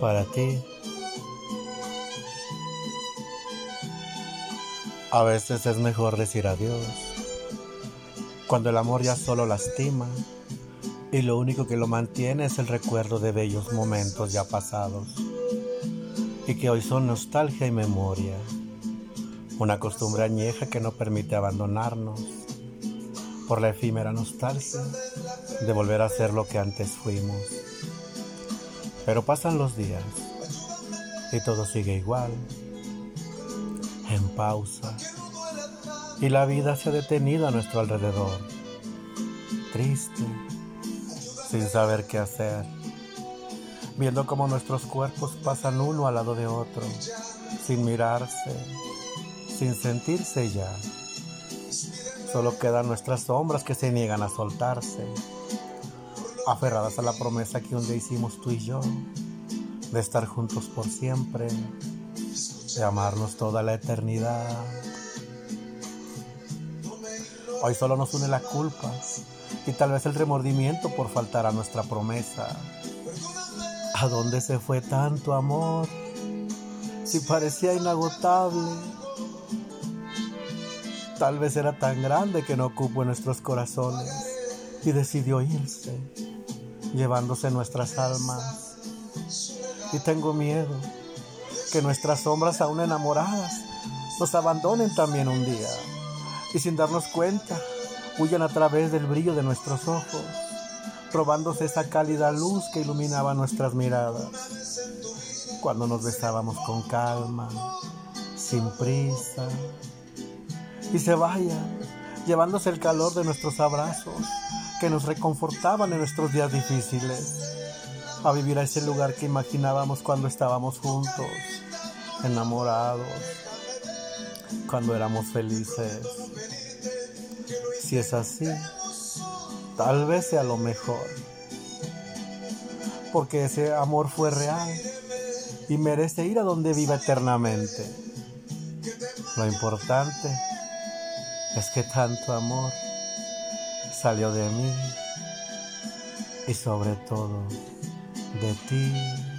para ti. A veces es mejor decir adiós, cuando el amor ya solo lastima y lo único que lo mantiene es el recuerdo de bellos momentos ya pasados y que hoy son nostalgia y memoria, una costumbre añeja que no permite abandonarnos por la efímera nostalgia de volver a ser lo que antes fuimos. Pero pasan los días y todo sigue igual, en pausa, y la vida se ha detenido a nuestro alrededor, triste, sin saber qué hacer, viendo cómo nuestros cuerpos pasan uno al lado de otro, sin mirarse, sin sentirse ya. Solo quedan nuestras sombras que se niegan a soltarse aferradas a la promesa que un día hicimos tú y yo, de estar juntos por siempre, de amarnos toda la eternidad. Hoy solo nos une la culpa y tal vez el remordimiento por faltar a nuestra promesa. ¿A dónde se fue tanto amor? Si parecía inagotable. Tal vez era tan grande que no ocupó nuestros corazones y decidió irse llevándose nuestras almas. Y tengo miedo que nuestras sombras aún enamoradas nos abandonen también un día. Y sin darnos cuenta huyan a través del brillo de nuestros ojos, robándose esa cálida luz que iluminaba nuestras miradas. Cuando nos besábamos con calma, sin prisa, y se vayan llevándose el calor de nuestros abrazos que nos reconfortaban en nuestros días difíciles, a vivir a ese lugar que imaginábamos cuando estábamos juntos, enamorados, cuando éramos felices. Si es así, tal vez sea lo mejor, porque ese amor fue real y merece ir a donde viva eternamente. Lo importante es que tanto amor salió de mí y sobre todo de ti.